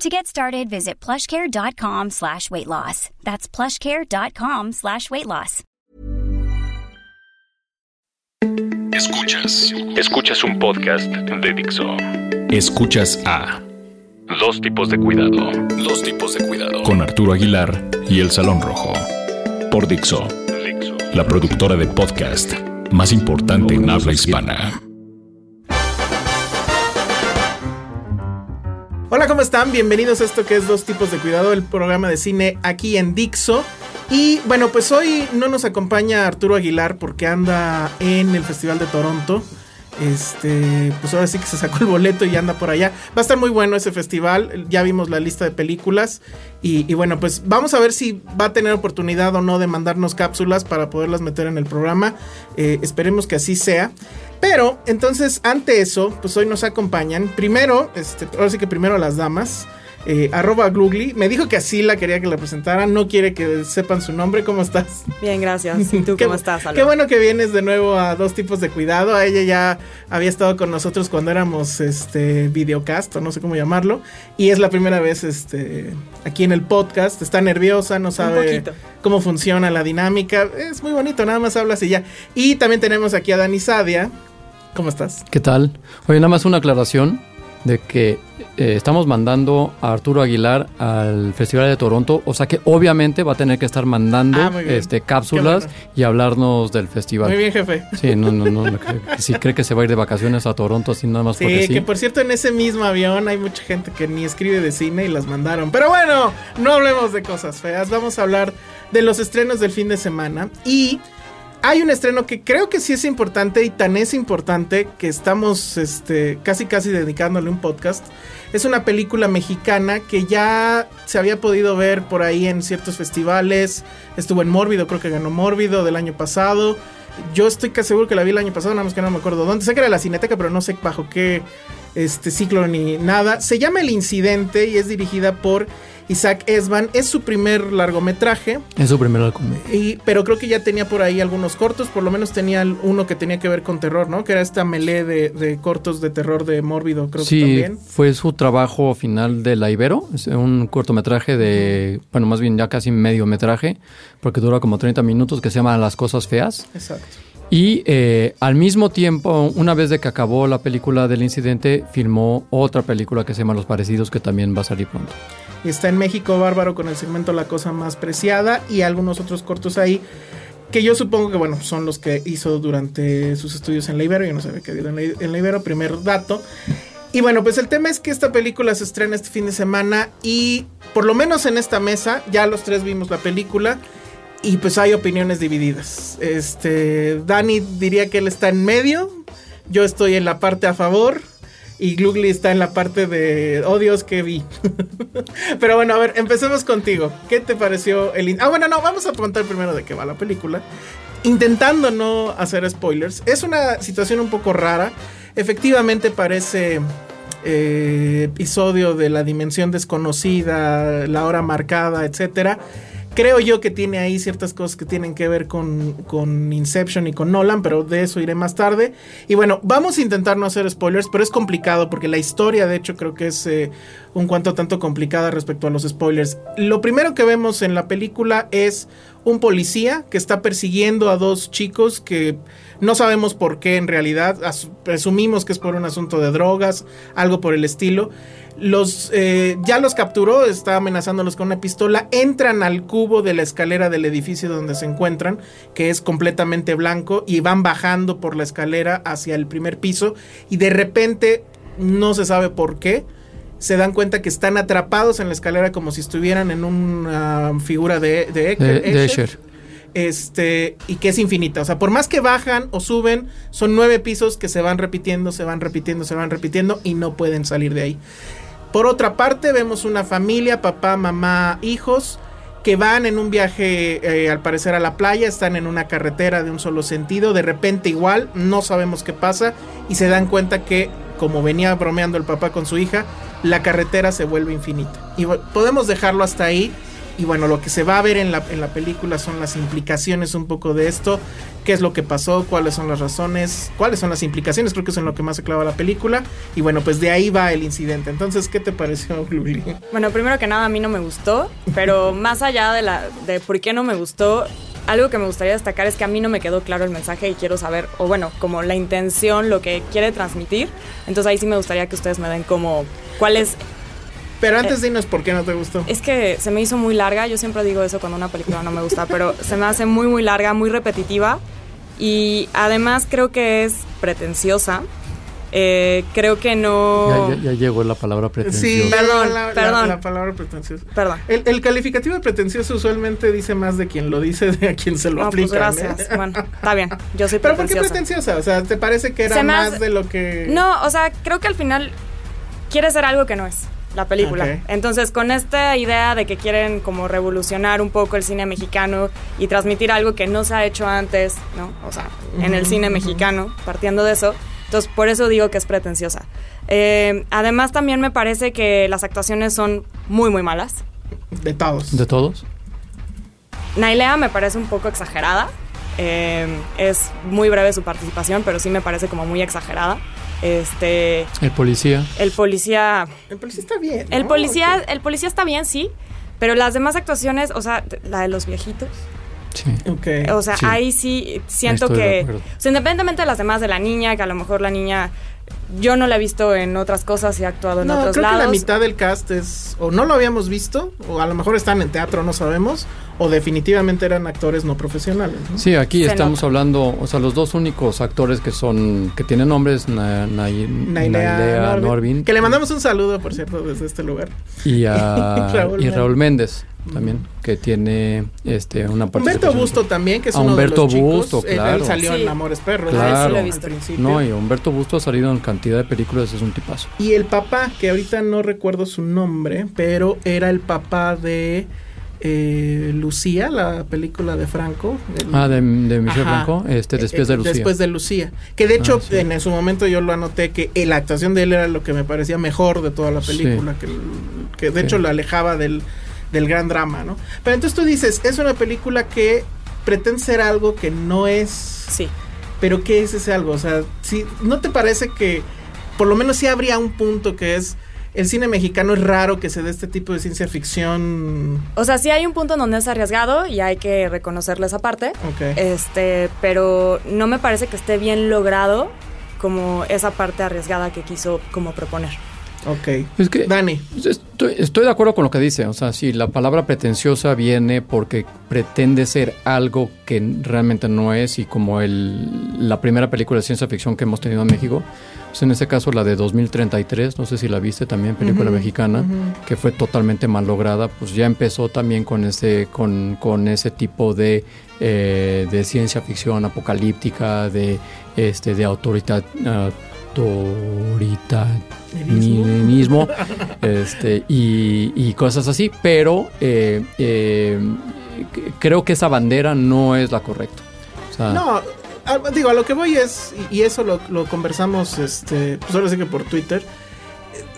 To get started, visit plushcare.com slash weight loss. That's plushcare.com slash weight loss. Escuchas. Escuchas un podcast de Dixo. Escuchas a Dos tipos de cuidado. Dos tipos de cuidado. Con Arturo Aguilar y El Salón Rojo. Por Dixo. La productora de podcast más importante en habla hispana. Hola, ¿cómo están? Bienvenidos a esto que es Dos tipos de cuidado, el programa de cine aquí en Dixo. Y bueno, pues hoy no nos acompaña Arturo Aguilar porque anda en el Festival de Toronto. Este, pues ahora sí que se sacó el boleto y anda por allá. Va a estar muy bueno ese festival. Ya vimos la lista de películas. Y, bueno, pues vamos a ver si va a tener oportunidad o no de mandarnos cápsulas para poderlas meter en el programa. Eh, esperemos que así sea. Pero entonces, ante eso, pues hoy nos acompañan. Primero, este, ahora sí que primero las damas. Eh, arroba Glugly. Me dijo que así la quería que la presentara. No quiere que sepan su nombre. ¿Cómo estás? Bien, gracias. ¿Y tú cómo estás, Qué bueno que vienes de nuevo a dos tipos de cuidado. A ella ya había estado con nosotros cuando éramos este videocast, o no sé cómo llamarlo. Y es la primera vez este, aquí en el podcast. Está nerviosa, no sabe cómo funciona la dinámica. Es muy bonito, nada más hablas y ya. Y también tenemos aquí a Dani Sadia. ¿Cómo estás? ¿Qué tal? Oye, nada más una aclaración de que eh, estamos mandando a Arturo Aguilar al Festival de Toronto, o sea que obviamente va a tener que estar mandando Ah, este, cápsulas bueno. y hablarnos del festival. Muy bien, jefe. Sí, no, no, no, si cree que se va a ir de vacaciones a Toronto así nada más Sí, porque sí. que por cierto en ese mismo avión hay mucha gente que ni escribe de cine y las mandaron. Pero bueno, no hablemos de cosas feas, vamos a hablar de los estrenos del fin de semana. Y hay un estreno que creo que sí es importante y tan es importante que estamos este, casi casi dedicándole un podcast. Es una película mexicana que ya se había podido ver por ahí en ciertos festivales. Estuvo en Mórbido, creo que ganó Mórbido del año pasado. Yo estoy casi seguro que la vi el año pasado, nada más que no me acuerdo dónde. Sé que era la Cineteca, pero no sé bajo qué este ciclo ni nada. Se llama El Incidente y es dirigida por Isaac Esban. Es su primer largometraje. Es su primer álbum. Y, pero creo que ya tenía por ahí algunos cortos, por lo menos tenía uno que tenía que ver con terror, ¿no? Que era esta melee de, de cortos de terror de Mórbido, creo que Sí, también. fue su trabajo final de La Ibero, es un cortometraje de, bueno, más bien ya casi medio metraje, porque dura como 30 minutos, que se llama Las Cosas Feas. Exacto. Y eh, al mismo tiempo, una vez de que acabó la película del incidente, filmó otra película que se llama Los Parecidos, que también va a salir pronto. Está en México Bárbaro con el segmento La Cosa Más Preciada y algunos otros cortos ahí. Que yo supongo que, bueno, son los que hizo durante sus estudios en la Ibero. Yo no sabía que había en la, en la Ibero, primer dato. Y bueno, pues el tema es que esta película se estrena este fin de semana y por lo menos en esta mesa ya los tres vimos la película y pues hay opiniones divididas. Este, Dani diría que él está en medio, yo estoy en la parte a favor y Glugly está en la parte de, oh que vi. Pero bueno, a ver, empecemos contigo. ¿Qué te pareció el... Ah, bueno, no, vamos a contar primero de qué va la película. Intentando no hacer spoilers. Es una situación un poco rara. Efectivamente parece eh, episodio de la dimensión desconocida, la hora marcada, etcétera. Creo yo que tiene ahí ciertas cosas que tienen que ver con, Inception y con Nolan, pero de eso iré más tarde. Y bueno, vamos a intentar no hacer spoilers, pero es complicado porque la historia, de hecho, creo que es eh, un cuanto tanto complicada respecto a los spoilers. Lo primero que vemos en la película es un policía que está persiguiendo a dos chicos que no sabemos por qué en realidad, presumimos que es por un asunto de drogas, algo por el estilo. Los eh, ya los capturó, está amenazándolos con una pistola, entran al cubo de la escalera del edificio donde se encuentran, que es completamente blanco, y van bajando por la escalera hacia el primer piso, y de repente, no se sabe por qué, se dan cuenta que están atrapados en la escalera como si estuvieran en una figura de, de, Escher, Este, y que es infinita. O sea, por más que bajan o suben, son nueve pisos que se van repitiendo, se van repitiendo, se van repitiendo y no pueden salir de ahí. Por otra parte, vemos una familia, papá, mamá, hijos, que van en un viaje, eh, al parecer, a la playa, están en una carretera de un solo sentido, de repente igual, no sabemos qué pasa, y se dan cuenta que, como venía bromeando el papá con su hija, la carretera se vuelve infinita. Y podemos dejarlo hasta ahí. Y bueno, lo que se va a ver en la, en la película son las implicaciones un poco de esto, qué es lo que pasó, cuáles son las razones, cuáles son las implicaciones, creo que es en lo que más se clava la película. Y bueno, pues de ahí va el incidente. Entonces, ¿qué te pareció, Luli? Bueno, primero que nada, a mí no me gustó, pero más allá de, la, de por qué no me gustó, algo que me gustaría destacar es que a mí no me quedó claro el mensaje y quiero saber, o bueno, como la intención, lo que quiere transmitir. Entonces ahí sí me gustaría que ustedes me den como cuál es... Pero antes eh, dinos por qué no te gustó. Es que se me hizo muy larga, yo siempre digo eso cuando una película no me gusta, pero se me hace muy muy larga, muy repetitiva y además creo que es pretenciosa. Eh, creo que no. Ya, llegó la palabra pretenciosa. Sí, perdón, la, perdón. La, palabra pretenciosa. Perdón. El, calificativo de pretencioso usualmente dice más de quien lo dice de a quien se lo no, aplica. Pues gracias. Bueno, está bien. Yo soy pretenciosa. ¿Pero por qué pretenciosa? O sea, ¿te parece que era más de lo que.? No, o sea, creo que al final quiere ser algo que no es la película. Entonces, con esta idea de que quieren como revolucionar un poco el cine mexicano y transmitir algo que no se ha hecho antes, ¿no? O sea, en el cine mexicano, partiendo de eso, entonces, por eso digo que es pretenciosa. Eh, además, también me parece que las actuaciones son muy, muy malas. De todos. ¿De todos? Nailea me parece un poco exagerada. Eh, es muy breve su participación, pero sí me parece como muy exagerada. Este. El policía. El policía. El policía está bien. El policía, el policía está bien, sí. Pero las demás actuaciones, o sea, la de los viejitos. Sí. O sea, ahí sí siento que, o sea, independientemente de las demás de la niña, que a lo mejor la niña yo no la he visto en otras cosas y ha actuado en otros creo lados. Que la mitad del cast es o no lo habíamos visto o a lo mejor están en teatro, no sabemos, o definitivamente eran actores no profesionales. Sí, aquí estamos hablando, o sea, los dos únicos actores que son que tienen nombres Na, Nailea, Norvin, que le mandamos un saludo por cierto desde este lugar. Y a y Raúl Méndez también, que tiene este una Humberto Busto también, que es uno Humberto de los Busto, claro. Él, salió en Amores Perros. Claro. no, y Humberto Busto ha salido en cantidad de películas, es un tipazo. Y el papá, que ahorita no recuerdo su nombre, pero era el papá de... Eh, Lucía, la película de Franco. ah, de, de Michel Franco, este, Después de Lucía. Después de Lucía. Que de hecho, ah, en su momento yo lo anoté que la actuación de él era lo que me parecía mejor de toda la película, que, que de hecho lo alejaba del, del gran drama, ¿no? Pero entonces tú dices, es una película que pretende ser algo que no es. Sí. Pero ¿qué es ese algo? O sea, si ¿no te parece que por lo menos sí habría un punto que es el cine mexicano es raro que se dé este tipo de ciencia ficción. O sea, sí hay un punto donde es arriesgado y hay que reconocerle esa parte. Ok. Este, pero no me parece que esté bien logrado como esa parte arriesgada que quiso como proponer. Ok. Es que, Dani. Estoy, de acuerdo con lo que dice. O sea, si la palabra pretenciosa viene porque pretende ser algo que realmente no es y como el, la primera película de ciencia ficción que hemos tenido en México, pues en este caso la de 2033, no sé si la viste también, película mexicana, que fue totalmente mal lograda, pues ya empezó también con ese, con, con ese tipo de, eh, de ciencia ficción apocalíptica, de, este, de autoridad. Uh, autoritarismo este, y, cosas así, pero eh, eh, creo que esa bandera no es la correcta. no, digo, a lo que voy es, y eso lo, conversamos, este, pues ahora sí que por Twitter,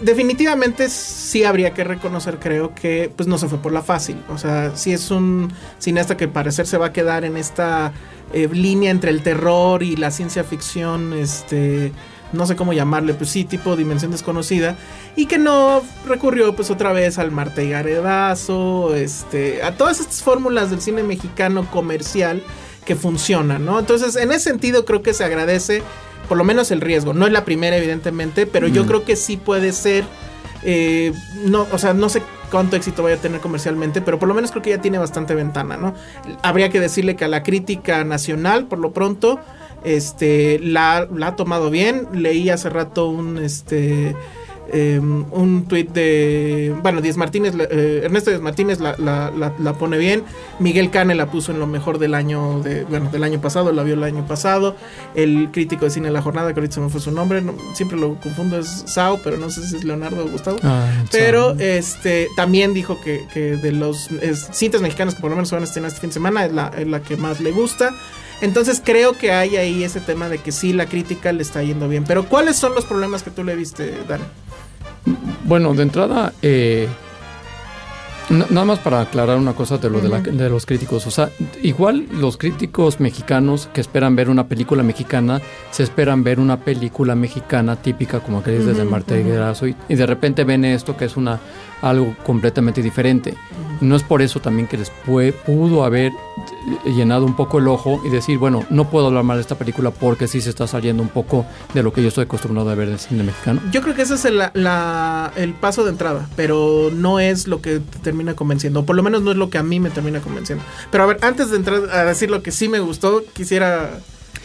definitivamente sí habría que reconocer, creo que pues no se fue por la fácil. O sea, si es un cineasta que parecer se va a quedar en esta eh, línea entre el terror y la ciencia ficción, este no sé cómo llamarle, pues sí, tipo Dimensión Desconocida, y que no recurrió pues otra vez al Marte y Garedazo, este, a todas estas fórmulas del cine mexicano comercial que funcionan, ¿no? Entonces, en ese sentido creo que se agradece por lo menos el riesgo. No es la primera, evidentemente, pero yo creo que sí puede ser. Eh, no, o sea, no sé cuánto éxito vaya a tener comercialmente, pero por lo menos creo que ya tiene bastante ventana, ¿no? Habría que decirle que a la crítica nacional, por lo pronto, este, la, la ha tomado bien. Leí hace rato un, este, Em, un tuit de, bueno, Díaz Martínez, eh, Ernesto Díaz Martínez la, la, pone bien, Miguel Cane la puso en lo mejor del año, de, bueno, del año pasado, la vio el año pasado, el crítico de cine de la jornada, que ahorita se me fue su nombre, siempre lo confundo, es Sao, pero no sé si es Leonardo o Gustavo, ah, pero este también dijo que, de los cintas mexicanas que por lo menos van a estrenar este fin de semana es la, es la que más le gusta. Entonces creo que hay ahí ese tema de que sí, la crítica le está yendo bien. Pero ¿cuáles son los problemas que tú le viste, Dan? Bueno, de entrada, eh, nada más para aclarar una cosa de lo de, los críticos. O sea, igual los críticos mexicanos que esperan ver una película mexicana, se esperan ver una película mexicana típica como que dices desde Marte y, y de repente ven esto que es una algo completamente diferente. No es por eso también que les pudo haber llenado un poco el ojo y decir, bueno, no puedo hablar mal de esta película porque sí se está saliendo un poco de lo que yo estoy acostumbrado a ver del cine mexicano. Yo creo que ese es el, el paso de entrada, pero no es lo que te termina convenciendo, o por lo menos no es lo que a mí me termina convenciendo. Pero a ver, antes de entrar a decir lo que sí me gustó, quisiera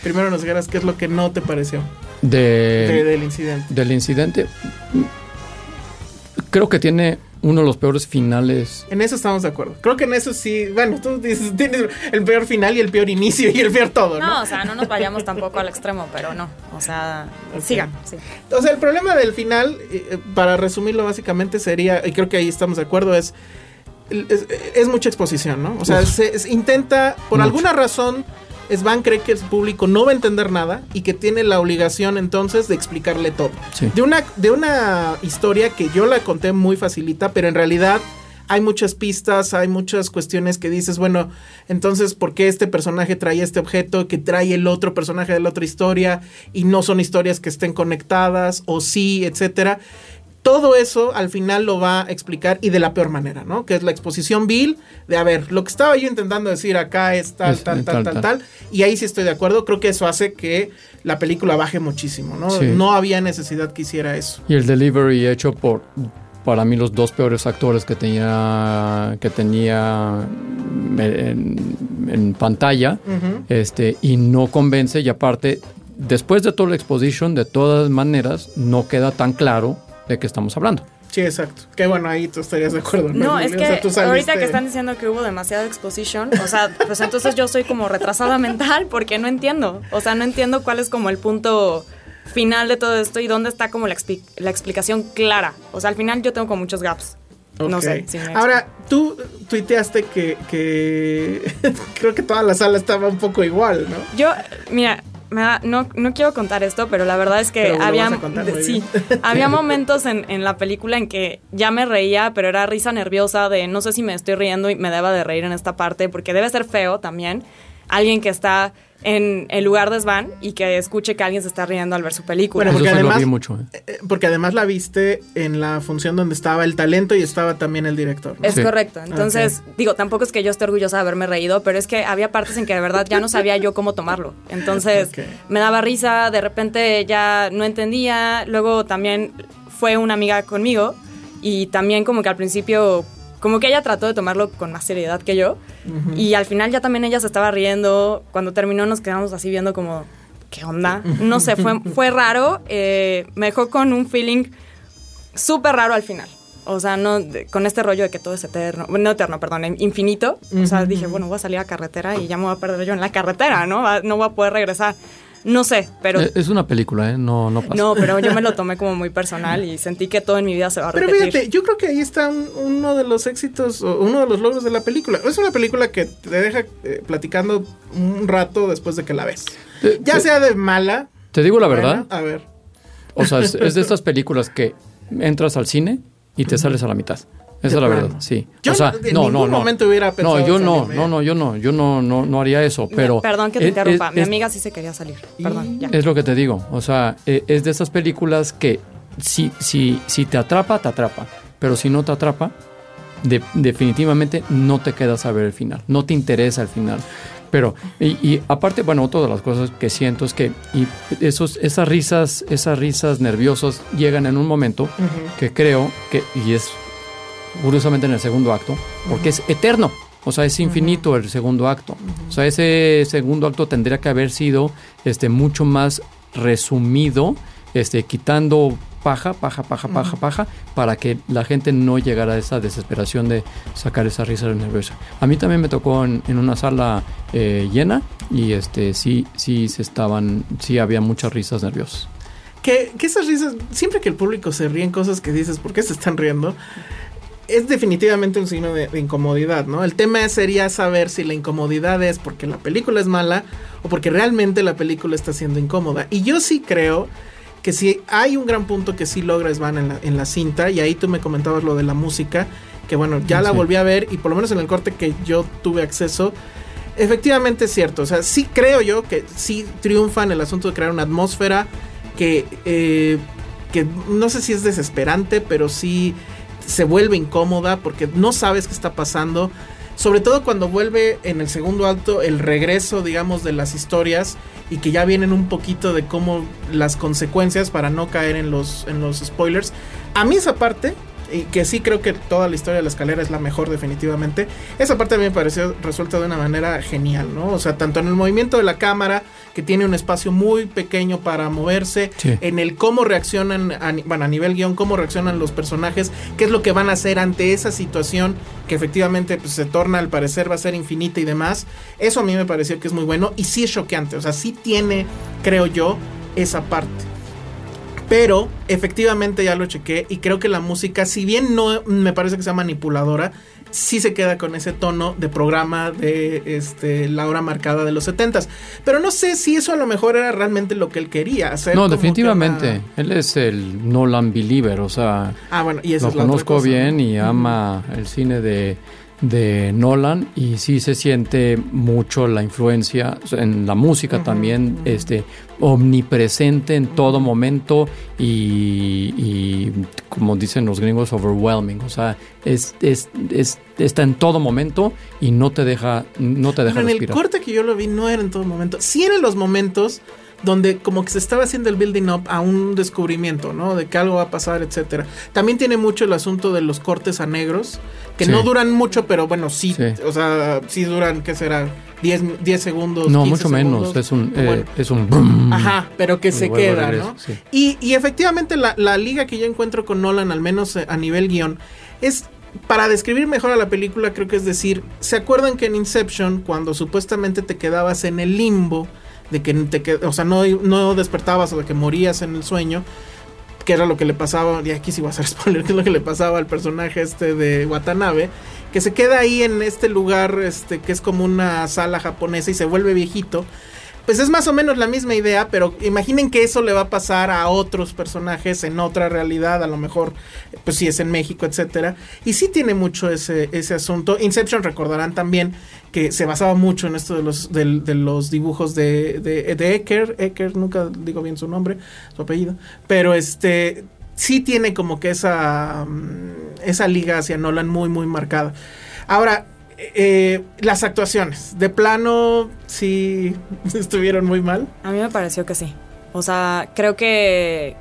primero nos dijeras qué es lo que no te pareció de, del incidente. Del incidente creo que tiene uno de los peores finales. En eso estamos de acuerdo. Creo que en eso sí. Bueno, tú dices, tienes el peor final y el peor inicio y el peor todo, ¿no? No, o sea, no nos vayamos tampoco al extremo, pero no. O sea, sigan. Sí. O sea, el problema del final, eh, para resumirlo básicamente, sería, y creo que ahí estamos de acuerdo, es. Es, mucha exposición, ¿no? O sea, se, intenta, por alguna razón, Svan cree que el público no va a entender nada y que tiene la obligación entonces de explicarle todo. De, una, de una historia que yo la conté muy facilita, pero en realidad hay muchas pistas, hay muchas cuestiones que dices, bueno, entonces, ¿por qué este personaje trae este objeto que trae el otro personaje de la otra historia y no son historias que estén conectadas o sí, etcétera? Todo eso al final lo va a explicar y de la peor manera, ¿no? Que es la exposición vil de, a ver, lo que estaba yo intentando decir acá es tal, tal, tal, tal, tal, y ahí sí estoy de acuerdo, creo que eso hace que la película baje muchísimo, ¿no? No había necesidad que hiciera eso. Y el delivery hecho por, para mí, los dos peores actores que tenía, que tenía en, pantalla, este, y no convence, y aparte, después de toda la exposición, de todas maneras, no queda tan claro de qué estamos hablando. Sí, exacto. Que bueno, ahí tú estarías de acuerdo. No, no es que ahorita que están diciendo que hubo demasiada exposición, o sea, pues entonces yo soy como retrasada mental porque no entiendo. O sea, no entiendo cuál es como el punto final de todo esto y dónde está como la, la explicación clara. O sea, al final yo tengo como muchos gaps. No sé. Ahora, tú tuiteaste que, que creo que toda la sala estaba un poco igual, ¿no? Yo, mira, no, no quiero contar esto, pero la verdad es que había, sí, había momentos en, en, la película en que ya me reía, pero era risa nerviosa de no sé si me estoy riendo y me deba de reír en esta parte, porque debe ser feo también. Alguien que está en el lugar de Svan y que escuche que alguien se está riendo al ver su película. porque, además, mucho, ¿eh? Eh, porque además la viste en la función donde estaba el talento y estaba también el director. Es correcto. Entonces, digo, tampoco es que yo esté orgullosa de haberme reído, pero es que había partes en que de verdad ya no sabía yo cómo tomarlo. Entonces, me daba risa, de repente ya no entendía. Luego también fue una amiga conmigo y también como que al principio como que ella trató de tomarlo con más seriedad que yo. Y al final ya también ella se estaba riendo. Cuando terminó nos quedamos así viendo como, ¿qué onda? No sé, fue, fue raro. Eh, me dejó con un feeling súper raro al final. O sea, no con este rollo de que todo es eterno, no eterno, perdón, infinito. O sea, dije, bueno, voy a salir a carretera y ya me voy a perder yo en la carretera, ¿no? No voy a poder regresar. No sé, pero... Eh, es una película, ¿eh? No, no pasa. No, pero yo me lo tomé como muy personal y sentí que todo en mi vida se va a repetir. Pero fíjate, yo creo que ahí está uno de los éxitos, uno de los logros de la película. Es una película que te deja eh, platicando un rato después de que la ves. ya sea de mala. Te digo la verdad. a ver. O sea, es, de estas películas que entras al cine y te sales a la mitad. Esa es la verdad, sí. Yo o sea, en no, ningún no, no. momento hubiera pensado No, yo no, no, no, yo no, yo no, no, no haría eso, pero... Perdón que te es- interrumpa. es- Mi amiga sí se quería salir. Perdón, ya. Es lo que te digo, o sea, eh, es de esas películas que si, si, si te atrapa, te atrapa, pero si no te atrapa, de- definitivamente no te quedas a ver el final, no te interesa el final. Pero, y, y aparte, bueno, otra de las cosas que siento es que y esos, esas risas, esas risas nerviosas llegan en un momento que creo que, y es curiosamente en el segundo acto, porque es eterno. O sea, es infinito el segundo acto. O sea, ese segundo acto tendría que haber sido este, mucho más resumido, este, quitando paja, paja, paja, paja, paja, para que la gente no llegara a esa desesperación de sacar esa risa nerviosa. A mí también me tocó en, en una sala eh, llena y este sí, sí se estaban, sí había muchas risas nerviosas. Que, que esas risas, siempre que el público se ríe en cosas que dices, ¿por qué se están riendo? Es definitivamente un signo de, de incomodidad, ¿no? El tema sería saber si la incomodidad es porque la película es mala o porque realmente la película está siendo incómoda. Y yo sí creo que si hay un gran punto que sí logra Svan en la, en la cinta, y ahí tú me comentabas lo de la música, que bueno, ya la volví a ver y por lo menos en el corte que yo tuve acceso, efectivamente es cierto. O sea, sí creo yo que sí triunfa en el asunto de crear una atmósfera que, eh, que no sé si es desesperante, pero sí se vuelve incómoda porque no sabes qué está pasando. Sobre todo cuando vuelve en el segundo acto el regreso, digamos, de las historias y que ya vienen un poquito de cómo las consecuencias para no caer en los, en los spoilers. A mí esa parte, y que sí creo que toda la historia de la escalera es la mejor definitivamente, esa parte a mí me pareció resuelta de una manera genial, ¿no? O sea, tanto en el movimiento de la cámara, que tiene un espacio muy pequeño para moverse, Sí. en el cómo reaccionan, a, bueno, a nivel guion, cómo reaccionan los personajes, qué es lo que van a hacer ante esa situación que efectivamente pues, se torna al parecer va a ser infinita y demás. Eso a mí me pareció que es muy bueno y sí es choqueante, o sea, sí tiene, creo yo, esa parte. Pero efectivamente ya lo chequé y creo que la música, si bien no me parece que sea manipuladora, sí se queda con ese tono de programa de este la hora marcada de los 70s. Pero no sé si eso a lo mejor era realmente lo que él quería hacer. No, definitivamente. una- Él es el Nolan Believer, o sea, Ah, bueno, y eso lo es la conozco bien y ama el cine de, de Nolan y sí se siente mucho la influencia en la música también, este omnipresente en todo momento y, y, como dicen los gringos, overwhelming, o sea, es, es, es- está en todo momento y no te deja, no te deja Pero en el respirar. corte que yo lo vi no era en todo momento. Sí eran los momentos donde como que se estaba haciendo el building up a un descubrimiento, ¿no? De que algo va a pasar, etcétera. También tiene mucho el asunto de los cortes a negros, que Sí. no duran mucho, pero bueno, sí, Sí. o sea, sí duran, ¿qué será? 10, 10 segundos. No, 15 mucho menos, es un, eh, Bueno, es un brum. Ajá, pero que se queda, regreso, ¿no? sí. Y, y efectivamente la, la liga que yo encuentro con Nolan, al menos eh, a nivel guion, es para describir mejor a la película, creo que es decir, ¿se acuerdan que en Inception, cuando supuestamente te quedabas en el limbo, de que te o sea, no, no despertabas o de que morías en el sueño, que era lo que le pasaba, y aquí sí voy a hacer que es lo que le pasaba al personaje este de Watanabe, que se queda ahí en este lugar, este, que es como una sala japonesa y se vuelve viejito. Pues es más o menos la misma idea, pero imaginen que eso le va a pasar a otros personajes en otra realidad, a lo mejor, pues si es en México, etcétera. Y sí tiene mucho ese, ese asunto. Inception recordarán también que se basaba mucho en esto de los, de, los dibujos de, de, de Ecker. Ecker, nunca digo bien su nombre, su apellido. Pero este sí tiene como que esa, mm, esa liga hacia Nolan muy, muy marcada. Ahora, eh, las actuaciones, de plano, sí estuvieron muy mal. A mí me pareció que sí. O sea, creo que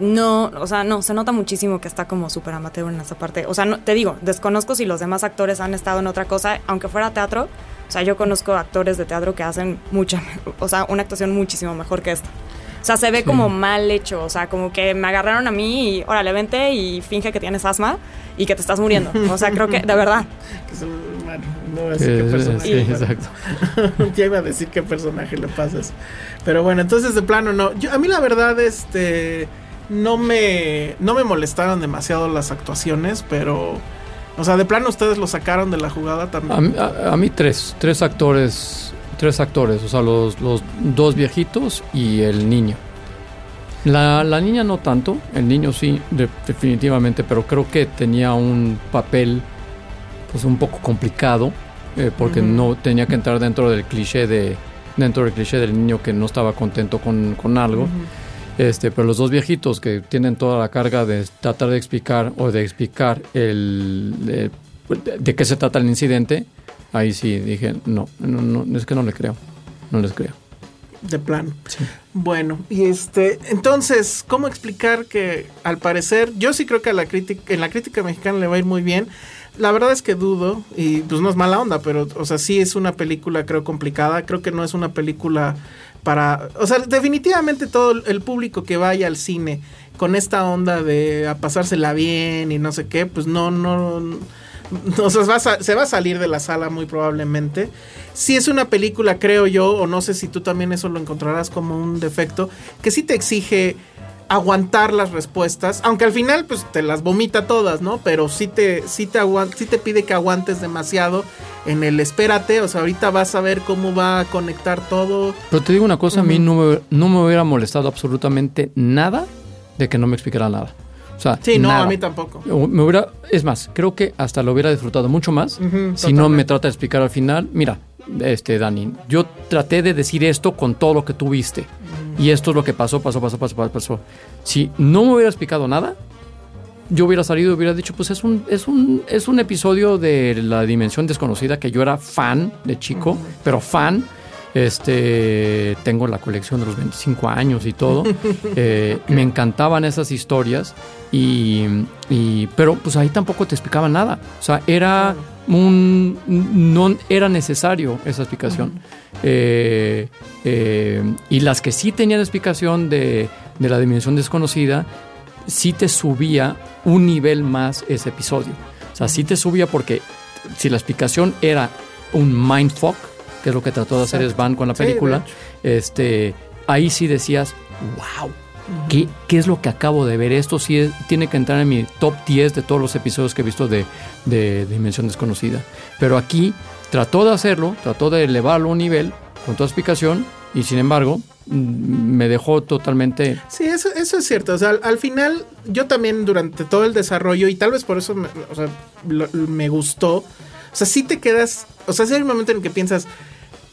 no, o sea, no, se nota muchísimo que está como súper amateur en esa parte. O sea, no, te digo, desconozco si los demás actores han estado en otra cosa, aunque fuera teatro. O sea, yo conozco actores de teatro que hacen mucha, o sea, una actuación muchísimo mejor que esta. O sea, se ve Sí. como mal hecho, o sea, como que me agarraron a mí y, órale, vente y finge que tienes asma y que te estás muriendo. O sea, creo que, de verdad. Bueno, no voy a decir qué personaje. sí, exacto. ya iba a decir qué personaje le pasas. Pero bueno, entonces de plano no. Yo, a mí la verdad, este. No me. No me molestaron demasiado las actuaciones, pero. O sea, de plano ustedes lo sacaron de la jugada también. A, a mí tres, tres actores, tres actores, o sea, los, los dos viejitos y el niño. La, la niña no tanto, el niño sí, definitivamente, pero creo que tenía un papel pues un poco complicado eh, porque no tenía que entrar dentro del cliché de dentro del cliché del niño que no estaba contento con, con algo. Este, pero los dos viejitos que tienen toda la carga de tratar de explicar o de explicar el, de, de qué se trata el incidente, ahí sí dije, no, no, no, es que no le creo, no les creo. De plano. Bueno, y este, entonces, ¿cómo explicar que al parecer, yo sí creo que a la crítica, en la crítica mexicana le va a ir muy bien? La verdad es que dudo, y pues no es mala onda, pero, o sea, sí es una película, creo, complicada. Creo que no es una película para. O sea, definitivamente todo el público que vaya al cine con esta onda de a pasársela bien y no sé qué, pues no, no no, se, va a, se va a salir de la sala muy probablemente. Si es una película, creo yo, o no sé si tú también eso lo encontrarás como un defecto, que sí te exige aguantar las respuestas, aunque al final pues te las vomita todas, ¿no? Pero sí te, sí te, sí te pide que aguantes demasiado en el espérate, o sea, ahorita vas a ver cómo va a conectar todo. Pero te digo una cosa, a mí no me, no me hubiera molestado absolutamente nada de que no me explicara nada sí, no, a mí tampoco. Me hubiera, es más, creo que hasta lo hubiera disfrutado mucho más si no me trata de explicar al final. Mira, este Dani, yo traté de decir esto con todo lo que tú viste. Y esto es lo que pasó, pasó, pasó, pasó, pasó. Si no me hubiera explicado nada, yo hubiera salido y hubiera dicho, pues es un, es un, es un episodio de la dimensión desconocida que yo era fan de chico, pero fan este, tengo la colección de los 25 años y todo. Eh, me encantaban esas historias, y, pero pues ahí tampoco te explicaba nada. O sea, era un. No era necesario esa explicación. Eh, eh, y las que sí tenían explicación de, de la dimensión desconocida, sí te subía un nivel más ese episodio. O sea, sí te subía porque si la explicación era un mindfuck, que es lo que trató de hacer Svan con la película, este, ahí sí decías, wow, ¿qué, ¿qué, es lo que acabo de ver? Esto sí tiene que entrar en mi top 10 de todos los episodios que he visto de, de, Dimensión Desconocida. Pero aquí trató de hacerlo, trató de elevarlo a un nivel con toda explicación y sin embargo mm, me dejó totalmente... Sí, eso, eso es cierto. O sea, al, final yo también durante todo el desarrollo y tal vez por eso me, o sea, me gustó o sea, sí te quedas. O sea, hay un momento en el que piensas,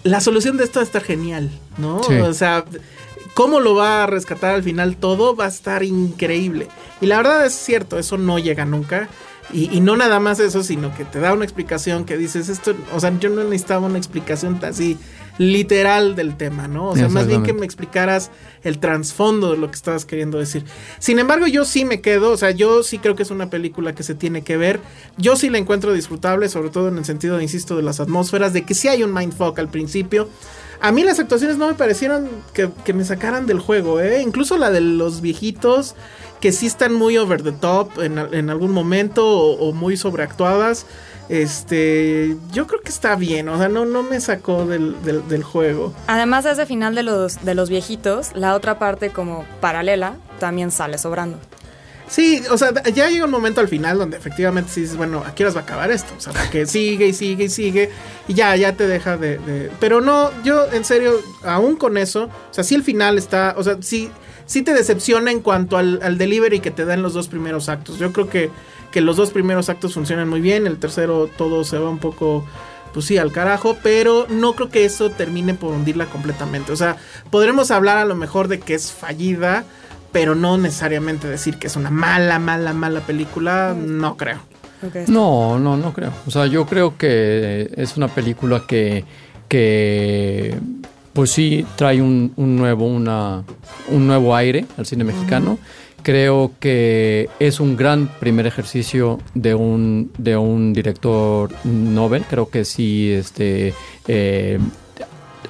la solución de esto va a estar genial, ¿no? O sea, cómo lo va a rescatar al final todo va a estar increíble. Y la verdad es cierto, eso no llega nunca. Y, no nada más eso, sino que te da una explicación que dices, esto, o sea, yo no necesitaba una explicación así literal del tema, ¿no? O sea, más bien que me explicaras el trasfondo de lo que estabas queriendo decir. Sin embargo, yo sí me quedo, o sea, yo sí creo que es una película que se tiene que ver. Yo sí la encuentro disfrutable, sobre todo en el sentido, insisto, de las atmósferas, de que sí hay un mindfuck al principio. A mí las actuaciones no me parecieron que, me sacaran del juego, ¿eh? Incluso la de los viejitos, que sí están muy over the top en, algún momento o muy sobreactuadas. Este, yo creo que está bien, o sea, no, no me sacó del, del, juego. Además, de ese final de los, de los viejitos, la otra parte como paralela también sale sobrando. Sí, o sea, ya llega un momento al final donde efectivamente sí dices, bueno, aquí horas va a acabar esto? O sea, porque sigue y sigue y sigue y ya, ya te deja de, Pero no, yo en serio, aún con eso, o sea, sí el final está, o sea, sí, sí te decepciona en cuanto al, al delivery que te dan los dos primeros actos. Yo creo que que los dos primeros actos funcionan muy bien, el tercero todo se va un poco pues sí, al carajo, pero no creo que eso termine por hundirla completamente. O sea, podremos hablar a lo mejor de que es fallida, pero no necesariamente decir que es una mala, mala, mala película, no creo. No, no, no creo. O sea, yo creo que es una película que, que pues sí trae un, nuevo, una, un nuevo aire al cine mexicano. Creo que es un gran primer ejercicio de un, de un director Nobel. Creo que sí, este, eh,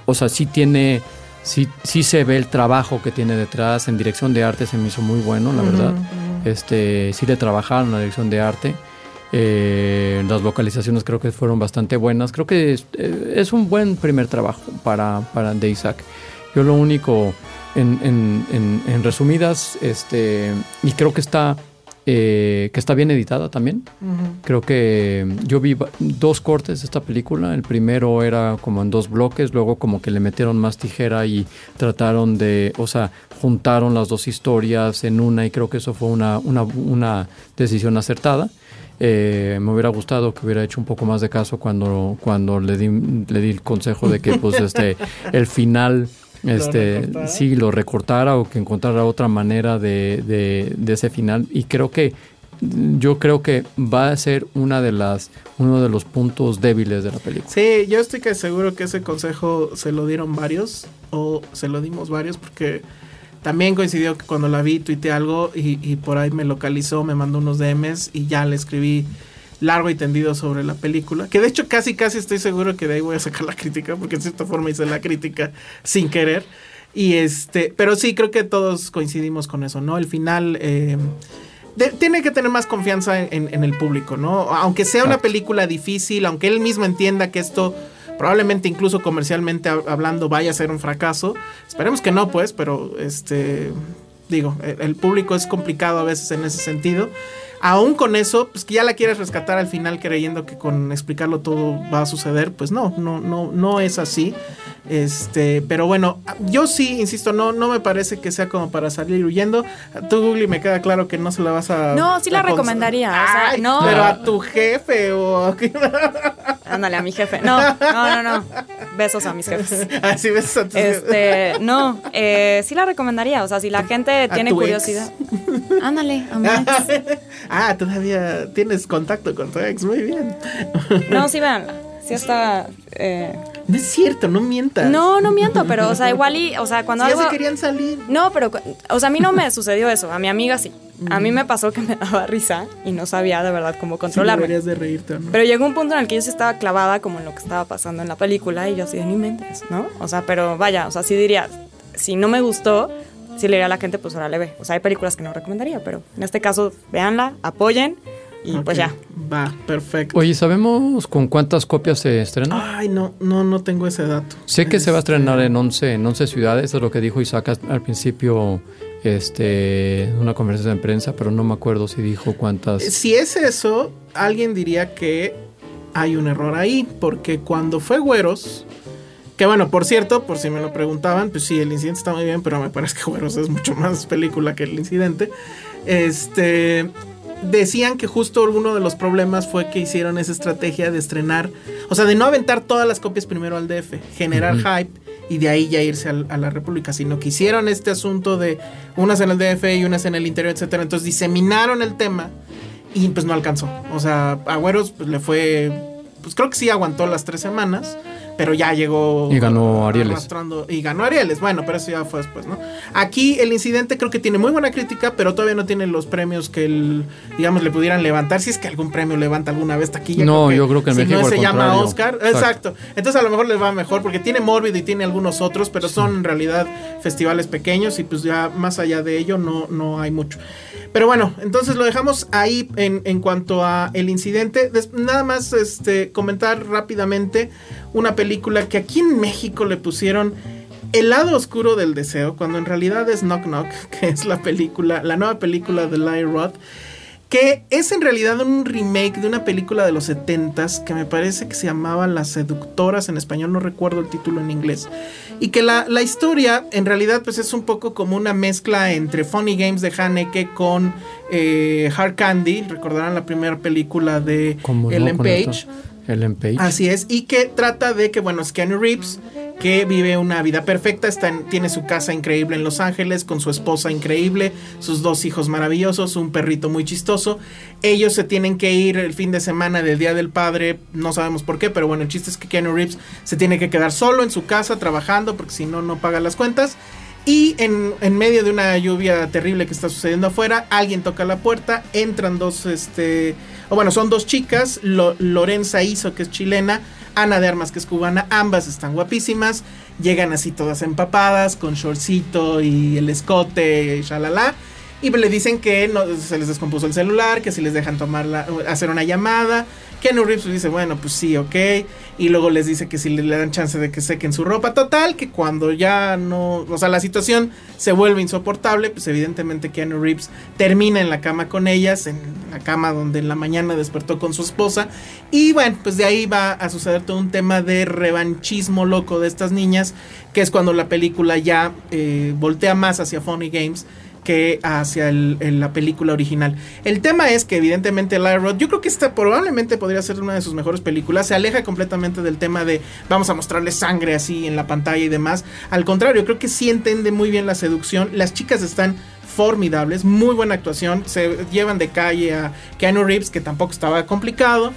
o sea, sí tiene, sí, sí se ve el trabajo que tiene detrás. En dirección de arte se me hizo muy bueno, la verdad. Este, sí de trabajar en la dirección de arte. Eh, las localizaciones creo que fueron bastante buenas. Creo que es, eh, es un buen primer trabajo para, para de Isaac. Yo lo único en, en, en, resumidas, este, y creo que está eh, que está bien editada también. Creo que yo vi dos cortes de esta película. El primero era como en dos bloques, luego como que le metieron más tijera y trataron de, o sea, juntaron las dos historias en una y creo que eso fue una, una, una decisión acertada. Eh, me hubiera gustado que hubiera hecho un poco más de caso cuando, cuando le, di, le di el consejo de que pues este el final este ¿Lo sí lo recortara o que encontrara otra manera de, de, ese final y creo que yo creo que va a ser una de las uno de los puntos débiles de la película. Sí, yo estoy que seguro que ese consejo se lo dieron varios o se lo dimos varios porque también coincidió que cuando la vi tuiteé algo y, y por ahí me localizó, me mandó unos DMs y ya le escribí largo y tendido sobre la película. Que de hecho casi, casi estoy seguro que de ahí voy a sacar la crítica, porque en cierta forma hice la crítica sin querer. Y este, pero sí, creo que todos coincidimos con eso, ¿no? El final eh, tiene que tener más confianza en, el público, ¿no? Aunque sea una película difícil, aunque él mismo entienda que esto probablemente incluso comercialmente hablando vaya a ser un fracaso. Esperemos que no, pues, pero este digo, el público es complicado a veces en ese sentido aún con eso, pues que ya la quieres rescatar al final creyendo que con explicarlo todo va a suceder, pues no, no, no, no es así. Este, pero bueno, yo sí, insisto, no, no me parece que sea como para salir huyendo. Tú, Google, me queda claro que no se la vas a. No, sí la recomendaría. no. Pero a tu jefe o. Ándale, a mi jefe. No, no, no, no. Besos a mis jefes. Así ah, besos a tus Este, no, eh, sí la recomendaría. O sea, si la gente tiene curiosidad. Ándale, a mi ex. ah, todavía tienes contacto con tu ex. Muy bien. No, sí, véanla. Sí está... Eh, no es cierto, no mientas. No, no miento, pero, o sea, igual y, o sea, cuando sí, algo... se querían salir. No, pero, o sea, a mí no me sucedió eso, a mi amiga sí. A mí me pasó que me daba risa y no sabía de verdad cómo controlarme. Sí, de reírte, ¿no? Pero llegó un punto en el que yo estaba clavada como en lo que estaba pasando en la película y yo así de ni mentes, ¿no? O sea, pero vaya, o sea, sí diría, si no me gustó, sí le diría a la gente, pues ahora le ve. O sea, hay películas que no recomendaría, pero en este caso, véanla, apoyen y pues ya. Va, perfecto. Oye, ¿sabemos con cuántas copias se estrena? Ay, no, no, no tengo ese dato. Sé que se va a estrenar en 11, en 11 ciudades, es lo que dijo Isaac al principio este una conversación de prensa, pero no me acuerdo si dijo cuántas. Si es eso, alguien diría que hay un error ahí, porque cuando fue Güeros, que bueno, por cierto, por si me lo preguntaban, pues sí, el incidente está muy bien, pero me parece que Güeros es mucho más película que el incidente. Este decían que justo uno de los problemas fue que hicieron esa estrategia de estrenar, o sea, de no aventar todas las copias primero al DF, generar hype y de ahí ya irse a la República, sino que hicieron este asunto de unas en el DF y unas en el interior, etcétera. Entonces diseminaron el tema y pues no alcanzó. O sea, Agüeros pues, le fue, pues creo que sí aguantó las tres semanas pero ya llegó. Y ganó Arieles. Y ganó Arieles, bueno, pero eso ya fue después, ¿no? Aquí el incidente creo que tiene muy buena crítica, pero todavía no tiene los premios que, el, digamos, le pudieran levantar. Si es que algún premio levanta alguna vez taquilla. No, yo creo que en si México. No se llama Oscar. Exacto. Entonces a lo mejor les va mejor porque tiene Morbid y tiene algunos otros, pero son en realidad festivales pequeños y pues ya más allá de ello no, no hay mucho. Pero bueno, entonces lo dejamos ahí en, en cuanto a el incidente. nada más este, comentar rápidamente una película que aquí en México le pusieron El lado oscuro del deseo, cuando en realidad es Knock Knock, que es la película, la nueva película de Lyra Roth que es en realidad un remake de una película de los 70s que me parece que se llamaba Las Seductoras en español, no recuerdo el título en inglés. Y que la, historia en realidad pues es un poco como una mezcla entre Funny Games de Haneke con eh, Hard Candy, recordarán la primera película de Ellen Page. Ellen Page. Así es, y que trata de que, bueno, es Keanu Reeves, que vive una vida perfecta, está tiene su casa increíble en Los Ángeles, con su esposa increíble, sus dos hijos maravillosos, un perrito muy chistoso. Ellos se tienen que ir el fin de semana del Día del Padre, no sabemos por qué, pero bueno, el chiste es que Keanu Reeves se tiene que quedar solo en su casa trabajando, porque si no, no paga las cuentas. Y en, medio de una lluvia terrible que está sucediendo afuera, alguien toca la puerta, entran dos, este, o bueno, son dos chicas, Lorenza Iso, que es chilena, Ana de Armas, que es cubana, ambas están guapísimas, llegan así todas empapadas, con shortcito y el escote, shalala. y le dicen que no, se les descompuso el celular, que si les dejan tomar hacer una llamada. Keanu Reeves dice, bueno, pues sí, ok. Y luego les dice que si le, dan chance de que sequen su ropa. Total, que cuando ya no, o sea, la situación se vuelve insoportable, pues evidentemente Keanu Reeves termina en la cama con ellas, en la cama donde en la mañana despertó con su esposa. Y bueno, pues de ahí va a suceder todo un tema de revanchismo loco de estas niñas, que es cuando la película ya eh, voltea más hacia Funny Games que hacia la película original. El tema es que evidentemente Lyra Roth, yo creo que esta probablemente podría ser una de sus mejores películas, se aleja completamente del tema de vamos a mostrarle sangre así en la pantalla y demás. Al contrario, creo que sí entiende muy bien la seducción. Las chicas están formidables, muy buena actuación, se llevan de calle a Keanu Reeves, que tampoco estaba complicado.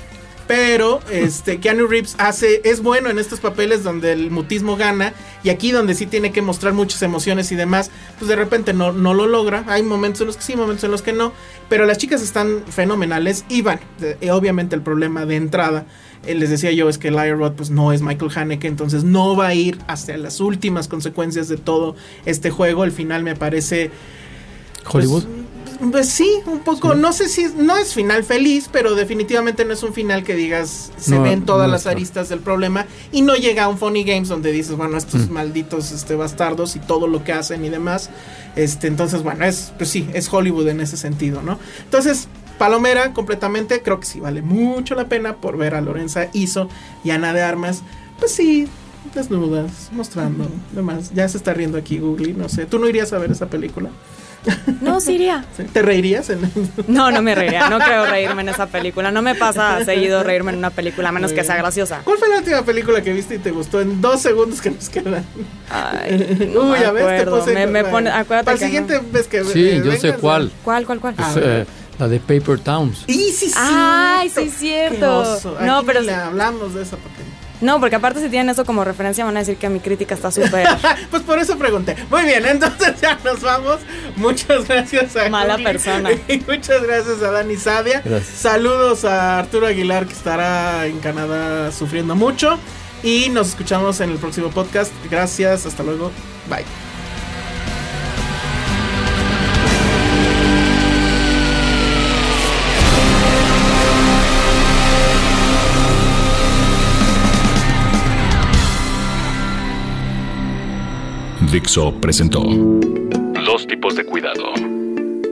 Pero este, Keanu Reeves hace, es bueno en estos papeles donde el mutismo gana. Y aquí donde sí tiene que mostrar muchas emociones y demás, pues de repente no, no lo logra. Hay momentos en los que sí, momentos en los que no. Pero las chicas están fenomenales. Y van, eh, obviamente el problema de entrada. Eh, les decía yo es que Lyra Roth pues no es Michael Haneke, entonces no va a ir hasta las últimas consecuencias de todo este juego. El final me parece pues, Hollywood. Sí, un poco. No sé si no es final feliz, pero definitivamente no es un final que digas se ven todas las aristas del problema y no llega a un Funny Games donde dices, bueno, estos mm. malditos este, bastardos y todo lo que hacen y demás. Este, entonces, bueno, es, pues sí, es Hollywood en ese sentido, ¿no? Entonces, Palomera, completamente, creo que sí vale mucho la pena por ver a Lorenza Iso y Ana de Armas. Pues sí, desnudas, mostrando, demás. Ya se está riendo aquí Google, no sé. ¿Tú no irías a ver esa película? No, sí iría. ¿Te reirías? No, no me reiría. No creo reírme en esa película. No me pasa seguido reírme en una película, a menos que sea graciosa. ¿Cuál fue la última película que viste y te gustó en dos segundos que nos quedan? Ay, no Uy, a ver, te me, pone, acuérdate Para el siguiente ves que... Sí, yo sé cuál. ¿Cuál, cuál, cuál? Pues, eh, la de Paper Towns. Y sí, sí. Ay, sí, cierto. No, pero... Le hablamos de esa porque no, porque aparte si tienen eso como referencia van a decir que mi crítica está súper... pues por eso pregunté. Muy bien, entonces ya nos vamos. Muchas gracias a... Mala persona. Y muchas gracias a Dani Sadia. Saludos a Arturo Aguilar que estará en Canadá sufriendo mucho. Y nos escuchamos en el próximo podcast. Gracias, hasta luego. Bye. Dixo presentó Dos tipos de cuidado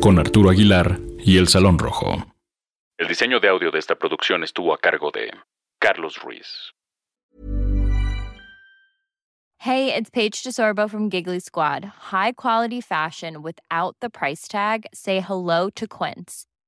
con Arturo Aguilar y El Salón Rojo. El diseño de audio de esta producción estuvo a cargo de Carlos Ruiz. Hey, it's Paige DeSorbo from Giggly Squad. High quality fashion without the price tag. Say hello to Quince.